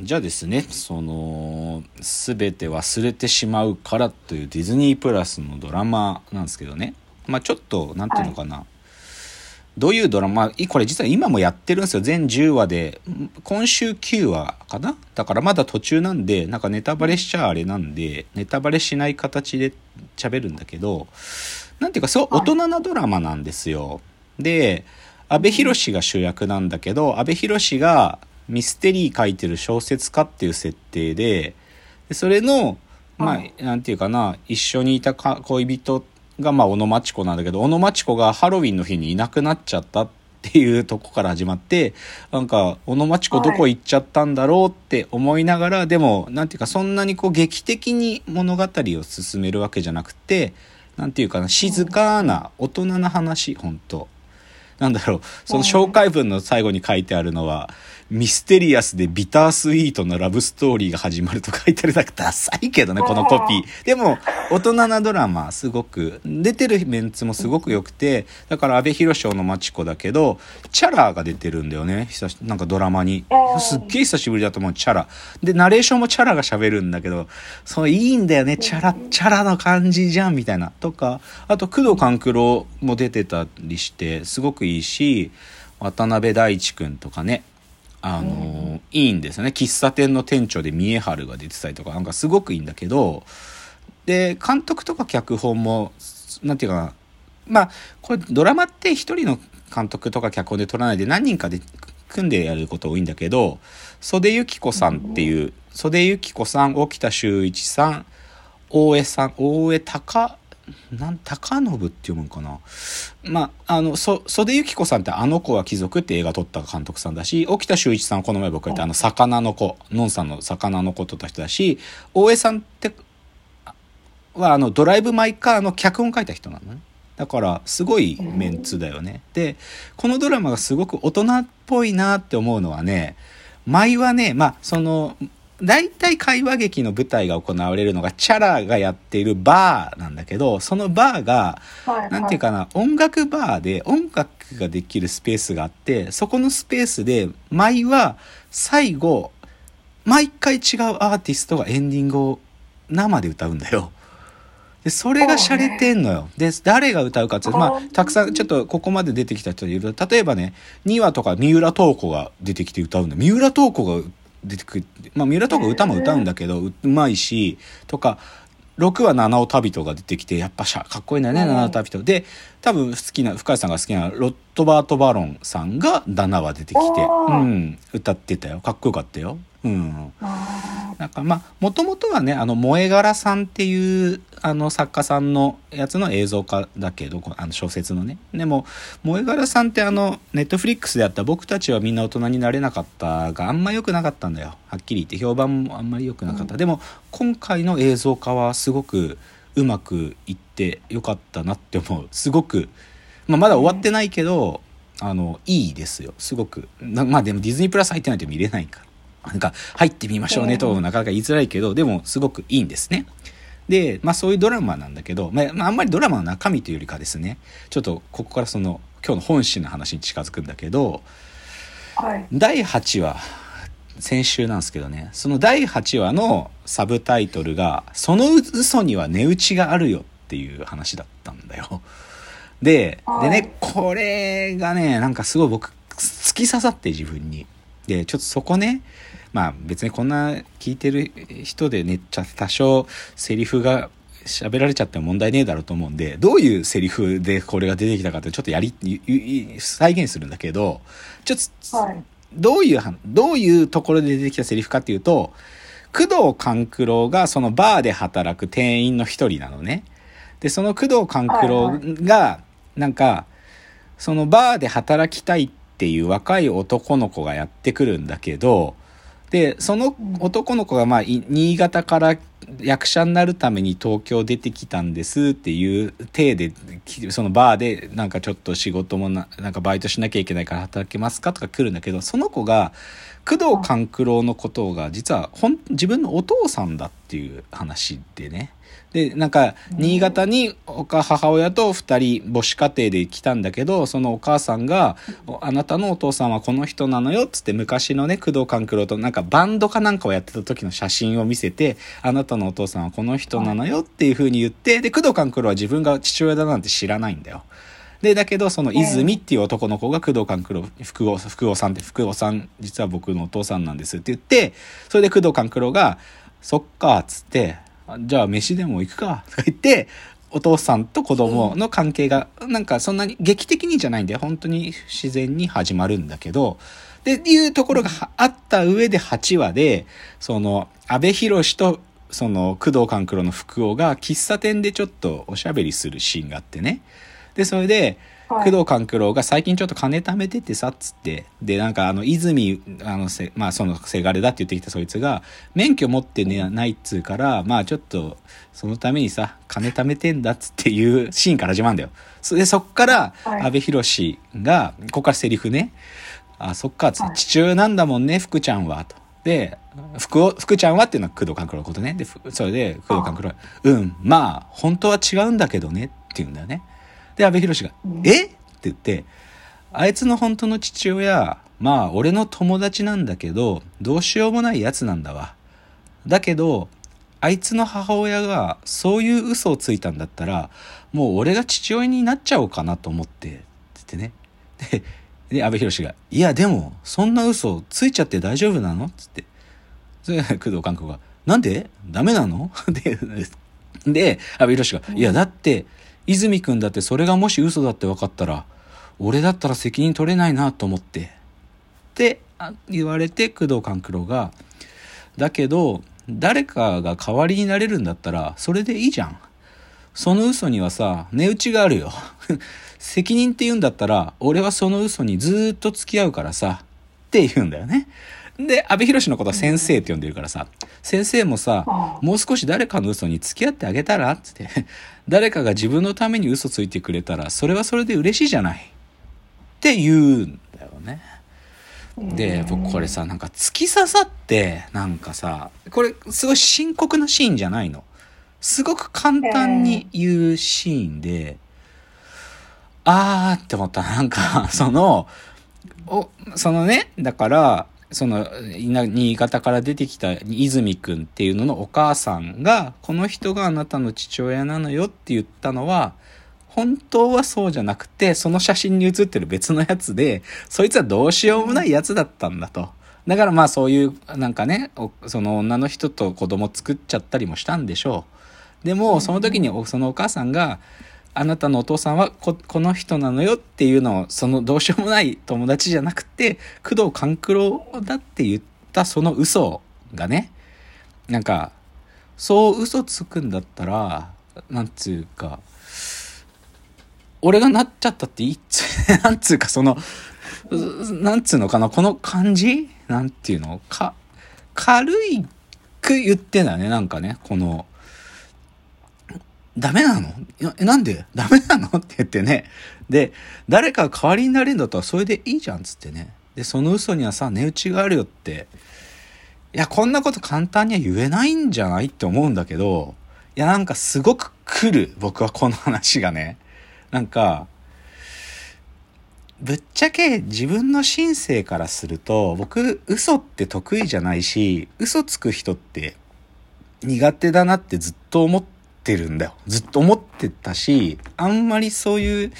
じゃあですね、その、すべて忘れてしまうからというディズニープラスのドラマなんですけどね。まあちょっと、なんていうのかな。はい、どういうドラマ、これ実は今もやってるんですよ。全10話で。今週9話かな？だからまだ途中なんで、なんかネタバレしちゃあれなんで、ネタバレしない形で喋るんだけど、なんていうか、そう、大人なドラマなんですよ。で、阿部寛が主役なんだけど、阿部寛が、ミステリー書いてる小説家っていう設定で、それの、まあ、なんていうかな、一緒にいた恋人が、まあ、小野町子なんだけど、小野町子がハロウィンの日にいなくなっちゃったっていうとこから始まって、なんか、小野町子どこ行っちゃったんだろうって思いながら、はい、でも、なんていうか、そんなにこう劇的に物語を進めるわけじゃなくて、なんていうかな、静かな大人な話、本当。なんだろう、その紹介文の最後に書いてあるのは、ミステリアスでビタースイートなラブストーリーが始まると書いてあるだけダサいけどね、このコピー。でも、大人なドラマ、すごく、出てるメンツもすごく良くて、だから、安倍博賞の町子だけど、チャラが出てるんだよね、久し、なんかドラマに。すっげえ久しぶりだと思う、チャラ。で、ナレーションもチャラが喋るんだけど、そう、いいんだよね、チャラ、チャラの感じじゃん、みたいな。とか、あと、工藤官九郎も出てたりして、すごくいいし、渡辺大地君とかね、あの、いいんですよね。喫茶店の店長で三重春が出てたりとか、なんかすごくいいんだけど、で、監督とか脚本も、なんていうかな、まあ、これドラマって一人の監督とか脚本で撮らないで何人かで組んでやること多いんだけど、袖由紀子さんっていう、袖由紀子さん、沖田修一さん、大江さん、大江隆なん高信って読むんかな？まあ、あの、そ、袖ゆき子さんってあの子は貴族って映画撮った監督さんだし、沖田修一さんこの前僕言ったあの、魚の子、のんさんの魚の子撮った人だし、大江さんってはあの、ドライブ・マイ・カーの脚本書いた人なのね。だから、すごいメンツだよね。で、このドラマがすごく大人っぽいなって思うのはね、舞はね、まあ、その、大体会話劇の舞台が行われるのがチャラがやっているバーなんだけど、そのバーが、なんていうかな、音楽バーで音楽ができるスペースがあって、そこのスペースで、舞は最後、毎回違うアーティストがエンディングを生で歌うんだよ。で、それが洒落てんのよ。で、誰が歌うかって、まあ、たくさん、ちょっとここまで出てきた人いると、例えばね、2話とか三浦透子が出てきて歌うんだ。三浦透子が出てくる。まあ、三浦とか歌も歌うんだけど、うまいし、とか、6は七尾旅人が出てきて、やっぱしゃ、かっこいいんだよね、七尾旅人。で、多分好きな、深谷さんが好きなロットバート・バロンさんが7話出てきて、うん、歌ってたよ。かっこよかったよ。うん。なんかまあ、もともとはね、あの、萌え柄さんっていう、あの、作家さんのやつの映像化だけど、あの、小説のね。でも、萌え柄さんってあの、ネットフリックスであった僕たちはみんな大人になれなかったがあんま良くなかったんだよ。はっきり言って、評判もあんまり良くなかった。うん、でも、今回の映像化はすごくうまくいってよかったなって思う。すごく、まあ、まだ終わってないけど、あの、いいですよ。すごく。まあでもディズニープラス入ってないと見れないから。なんか入ってみましょうねとなかなか言いづらいけど、でもすごくいいんですね。で、まあそういうドラマなんだけど、まあ、あんまりドラマの中身というよりかですね、ちょっとここからその今日の本心の話に近づくんだけど、はい、第8話、先週なんですけどね、その第8話のサブタイトルが、その嘘には値打ちがあるよっていう話だったんだよ。で、でね、これがね、なんかすごい僕、突き刺さって自分に。で、ちょっとそこね、まあ別にこんな聞いてる人でね、多少セリフが喋られちゃっても問題ねえだろうと思うんで、どういうセリフでこれが出てきたかってちょっとやり、再現するんだけど、ちょっと、はい、どういう、どういうところで出てきたセリフかっていうと、工藤官九郎がそのバーで働く店員の一人なのね。で、その工藤官九郎が、なんか、そのバーで働きたいっていう若い男の子がやってくるんだけど、で、その男の子がまあ、新潟から役者になるために東京出てきたんですっていう体で、そのバーでなんかちょっと仕事もな、なんかバイトしなきゃいけないから働けますかとか来るんだけど、その子が、工藤官九郎のことが実はほん自分のお父さんだっていう話でね。で、なんか、新潟にお母親と二人母子家庭で来たんだけど、そのお母さんが、あなたのお父さんはこの人なのよ、つって昔のね、工藤官九郎となんかバンドかなんかをやってた時の写真を見せて、あなたのお父さんはこの人なのよっていう風に言って、で、工藤官九郎は自分が父親だなんて知らないんだよ。で、だけど、その泉っていう男の子が工藤官九郎、福尾、福尾さんって、福尾さん、実は僕のお父さんなんですって言って、それで工藤官九郎が、そっか、つって、じゃあ飯でも行くか、とか言って、お父さんと子供の関係が、なんかそんなに劇的にじゃないんで、本当に自然に始まるんだけど、で、いうところがあった上で8話で、その、安倍博と、その、工藤官九郎の福尾が喫茶店でちょっとおしゃべりするシーンがあってね。で、それで、工藤官九郎が最近ちょっと金貯めててさっつって。でなんかあの泉あのせまあそのせがれだって言ってきたそいつが免許持ってねないっつうからまあちょっとそのためにさ金貯めてんだっつっていう シーンから始まるんだよ。そでそっから阿部寛がここからセリフね。あそっかっつって父親なんだもんね福ちゃんはと。で福福ちゃんはっていうのは工藤官九郎のことね。でそれで工藤官九郎はうんまあ本当は違うんだけどねって言うんだよねで、安倍博が、え？って言って、あいつの本当の父親、まあ、俺の友達なんだけど、どうしようもないやつなんだわ。だけど、あいつの母親がそういう嘘をついたんだったら、もう俺が父親になっちゃおうかなと思って、ってね。で、で、安倍博が、いや、でも、そんな嘘ついちゃって大丈夫なの？つって。それ工藤官九が、なんで？ダメなの？で、で、安倍博が、いや、だって、泉くんだってそれがもし嘘だって分かったら、俺だったら責任取れないなと思って。って言われて工藤官九郎が、だけど、誰かが代わりになれるんだったら、それでいいじゃん。その嘘にはさ、値打ちがあるよ。責任って言うんだったら、俺はその嘘にずっと付き合うからさ、って言うんだよね。で、安倍博のことは先生って呼んでるからさ、先生もさ、もう少し誰かの嘘に付き合ってあげたらって、誰かが自分のために嘘ついてくれたら、それはそれで嬉しいじゃない。って言うんだよね。で、僕これさ、なんか突き刺さって、なんかさ、これすごい深刻なシーンじゃないの。すごく簡単に言うシーンで、あーって思った。なんか、その、お、そのね、だから、その、新潟から出てきた泉くんっていうののお母さんが、この人があなたの父親なのよって言ったのは、本当はそうじゃなくて、その写真に写ってる別のやつで、そいつはどうしようもないやつだったんだと。だからまあそういう、なんかね、その女の人と子供作っちゃったりもしたんでしょう。でも、その時にそのお母さんが、あなたのお父さんはここの人なのよっていうのをそのどうしようもない友達じゃなくて工藤官九郎だって言ったその嘘がね。なんかそう嘘つくんだったらなんつうか俺がなっちゃったっていつ なんつうかそのなんつうのかなこの感じ？なんていうの？か軽いく言ってんだねなんかねこのダメなの？え、なんで？ダメなの？って言ってね。で、誰かが代わりになれるんだったらそれでいいじゃんっつってね。で、その嘘にはさ、値打ちがあるよって。いや、こんなこと簡単には言えないんじゃないって思うんだけど、いや、なんかすごく来る。僕はこの話がね。なんか、ぶっちゃけ自分の心性からすると、僕、嘘って得意じゃないし、嘘つく人って苦手だなってずっと思ってってるんだよ。ずっと思ってたし、あんまりそういう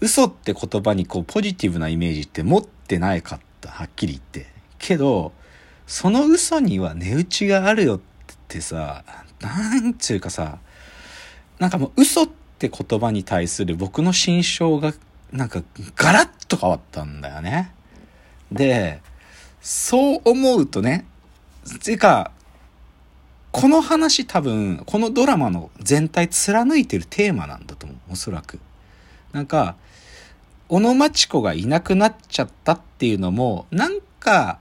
嘘って言葉にこうポジティブなイメージって持ってないかった。はっきり言って。けど、その嘘には値打ちがあるよってさ、なんつうかさ、なんかもう嘘って言葉に対する僕の心象がなんかガラッと変わったんだよね。で、そう思うとね、てか、この話多分、このドラマの全体貫いてるテーマなんだと思う。おそらく。なんか、小野町子がいなくなっちゃったっていうのも、なんか、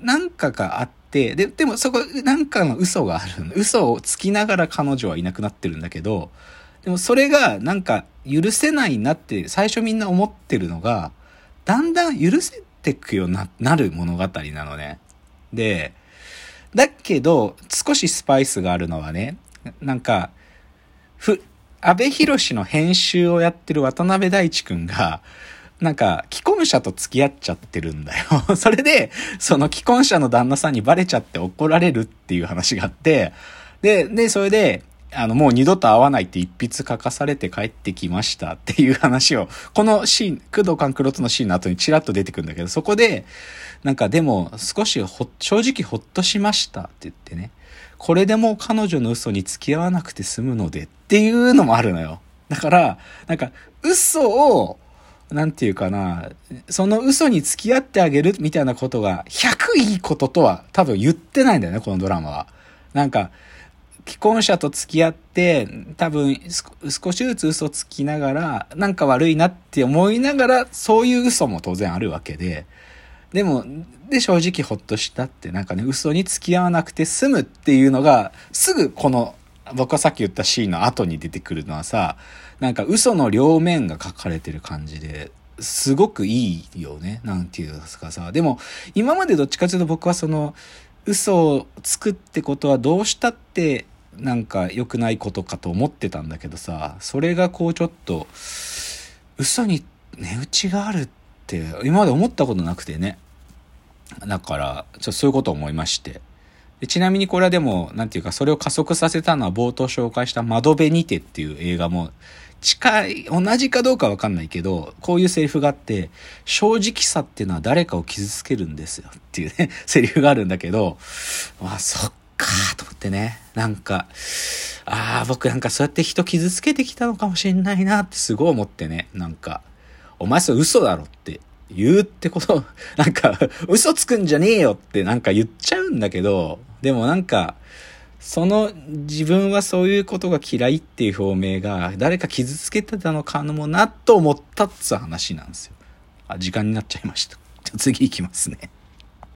なんかがあって、で、でもそこ、なんかの嘘がある。嘘をつきながら彼女はいなくなってるんだけど、でもそれがなんか許せないなって最初みんな思ってるのが、だんだん許せてくようにななる物語なのね。で、だけど、少しスパイスがあるのはね、なんか、ふ、安倍博の編集をやってる渡辺大地くんが、なんか、既婚者と付き合っちゃってるんだよ。それで、その既婚者の旦那さんにバレちゃって怒られるっていう話があって、で、で、それで、あの、もう二度と会わないって一筆書かされて帰ってきましたっていう話を、このシーン、工藤官九郎とのシーンの後にチラッと出てくるんだけど、そこで、なんかでも少しほ、正直ほっとしましたって言ってね、これでもう彼女の嘘に付き合わなくて済むのでっていうのもあるのよ。だから、なんか、嘘を、なんていうかな、その嘘に付き合ってあげるみたいなことが100いいこととは多分言ってないんだよね、このドラマは。なんか、既婚者と付き合って、多分少しずつ嘘つきながら、なんか悪いなって思いながら、そういう嘘も当然あるわけで、でも、で正直ほっとしたって、なんかね、嘘に付き合わなくて済むっていうのが、すぐこの、僕がさっき言ったシーンの後に出てくるのはさ、なんか嘘の両面が書かれてる感じで、すごくいいよね。なんていうかさ。でも、今までどっちかというと僕はその、嘘をつくってことはどうしたってなんか良くないことかと思ってたんだけどさ、それがこうちょっと、嘘に値打ちがあるって今まで思ったことなくてね。だから、ちょっとそういうことを思いまして。でちなみにこれはでも、なんていうか、それを加速させたのは冒頭紹介した窓辺にてっていう映画も、近い、同じかどうかわかんないけど、こういうセリフがあって、正直さっていうのは誰かを傷つけるんですよっていうね、セリフがあるんだけどま、あ、そっかと思ってね。なんか、ああ、僕なんかそうやって人傷つけてきたのかもしれないなってすごい思ってね。なんか、お前それ嘘だろって言うってこと、なんか、嘘つくんじゃねえよってなんか言っちゃうんだけど、でもなんか、その自分はそういうことが嫌いっていう表明が誰か傷つけてたのかもなと思ったっつう話なんですよ。あ、時間になっちゃいました。じゃ次行きますね。